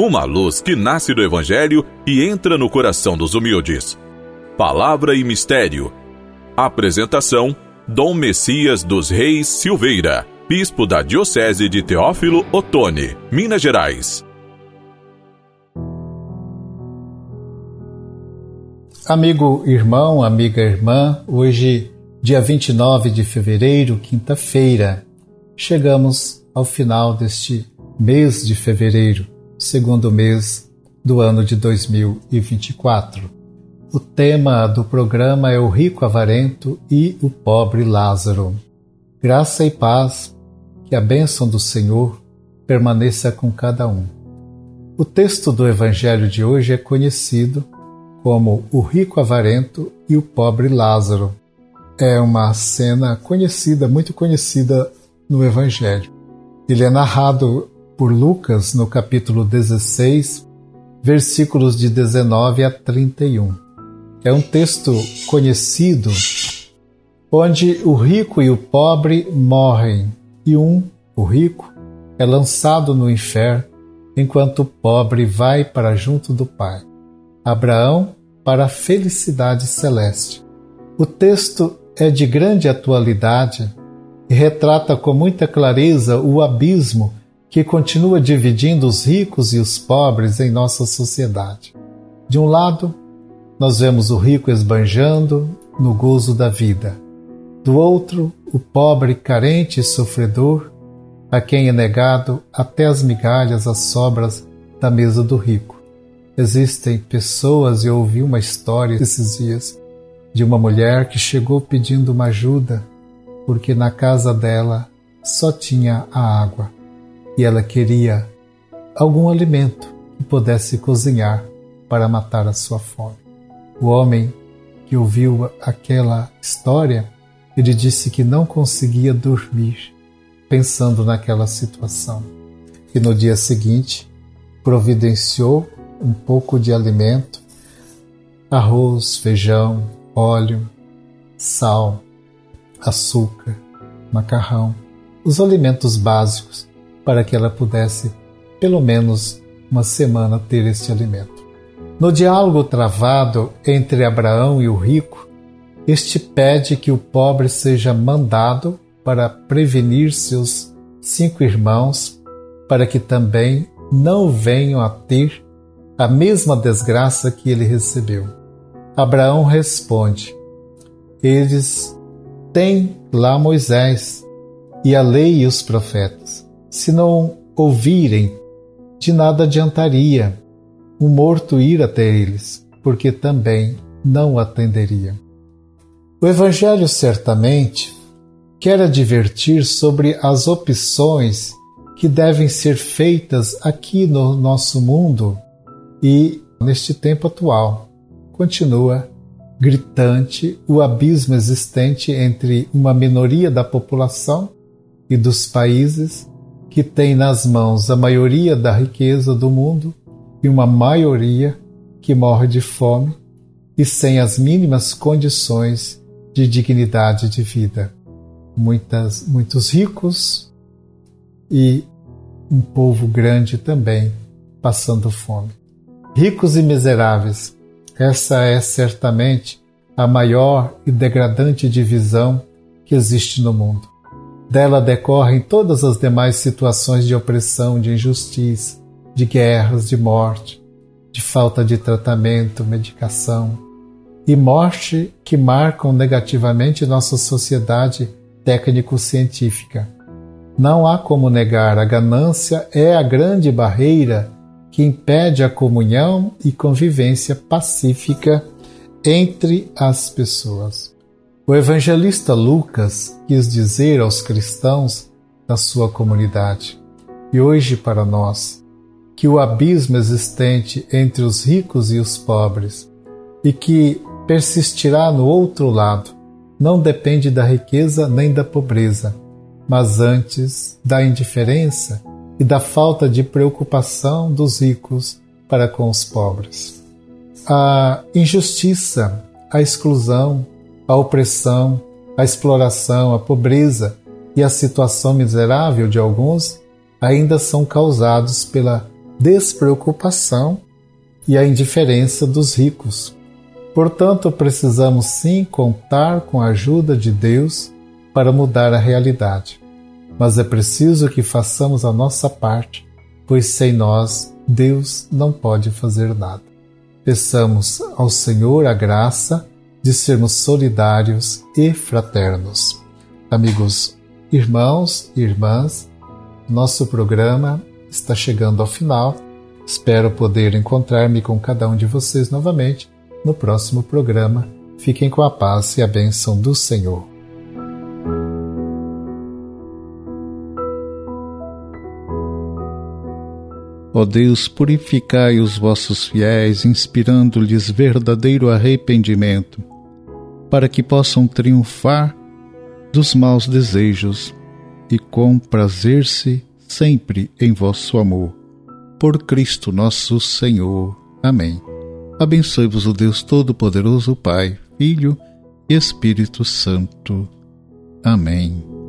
uma luz que nasce do Evangelho e entra no coração dos humildes. Palavra e Mistério. Apresentação: Dom Messias dos Reis Silveira, Bispo da Diocese de Teófilo Otoni, Minas Gerais. Amigo irmão, amiga irmã, hoje, dia 29 de fevereiro, quinta-feira, chegamos ao final deste mês de fevereiro segundo mês do ano de 2024. O tema do programa é o rico avarento e o pobre Lázaro. Graça e paz, que a bênção do Senhor permaneça com cada um. O texto do Evangelho de hoje é conhecido como o rico avarento e o pobre Lázaro. É uma cena conhecida, muito conhecida no Evangelho. Ele é narrado por Lucas no capítulo 16, versículos de 19 a 31. É um texto conhecido onde o rico e o pobre morrem e um, o rico, é lançado no inferno enquanto o pobre vai para junto do Pai. Abraão para a felicidade celeste. O texto é de grande atualidade e retrata com muita clareza o abismo que continua dividindo os ricos e os pobres em nossa sociedade. De um lado, nós vemos o rico esbanjando no gozo da vida. Do outro, o pobre carente e sofredor, a quem é negado até as migalhas, as sobras da mesa do rico. Existem pessoas, eu ouvi uma história esses dias, de uma mulher que chegou pedindo uma ajuda porque na casa dela só tinha a água e ela queria algum alimento que pudesse cozinhar para matar a sua fome. O homem que ouviu aquela história, ele disse que não conseguia dormir pensando naquela situação. E no dia seguinte, providenciou um pouco de alimento, arroz, feijão, óleo, sal, açúcar, macarrão, os alimentos básicos para que ela pudesse, pelo menos uma semana, ter este alimento. No diálogo travado entre Abraão e o rico, este pede que o pobre seja mandado para prevenir seus cinco irmãos, para que também não venham a ter a mesma desgraça que ele recebeu. Abraão responde: Eles têm lá Moisés e a lei e os profetas. Se não ouvirem, de nada adiantaria o morto ir até eles, porque também não atenderia. O Evangelho certamente quer advertir sobre as opções que devem ser feitas aqui no nosso mundo e neste tempo atual. Continua gritante o abismo existente entre uma minoria da população e dos países que tem nas mãos a maioria da riqueza do mundo e uma maioria que morre de fome e sem as mínimas condições de dignidade de vida. Muitas, muitos ricos e um povo grande também passando fome. Ricos e miseráveis, essa é certamente a maior e degradante divisão que existe no mundo. Dela decorrem todas as demais situações de opressão, de injustiça, de guerras, de morte, de falta de tratamento, medicação e morte que marcam negativamente nossa sociedade técnico-científica. Não há como negar, a ganância é a grande barreira que impede a comunhão e convivência pacífica entre as pessoas. O evangelista Lucas quis dizer aos cristãos da sua comunidade, e hoje para nós, que o abismo existente entre os ricos e os pobres, e que persistirá no outro lado, não depende da riqueza nem da pobreza, mas antes da indiferença e da falta de preocupação dos ricos para com os pobres. A injustiça, a exclusão, a opressão, a exploração, a pobreza e a situação miserável de alguns ainda são causados pela despreocupação e a indiferença dos ricos. Portanto, precisamos sim contar com a ajuda de Deus para mudar a realidade. Mas é preciso que façamos a nossa parte, pois sem nós Deus não pode fazer nada. Peçamos ao Senhor a graça de sermos solidários e fraternos. Amigos, irmãos e irmãs, nosso programa está chegando ao final. Espero poder encontrar-me com cada um de vocês novamente no próximo programa. Fiquem com a paz e a bênção do Senhor. Ó Deus, purificai os vossos fiéis, inspirando-lhes verdadeiro arrependimento, para que possam triunfar dos maus desejos e comprazer-se sempre em vosso amor. Por Cristo nosso Senhor. Amém. Abençoe-vos o Deus Todo-Poderoso, Pai, Filho e Espírito Santo. Amém.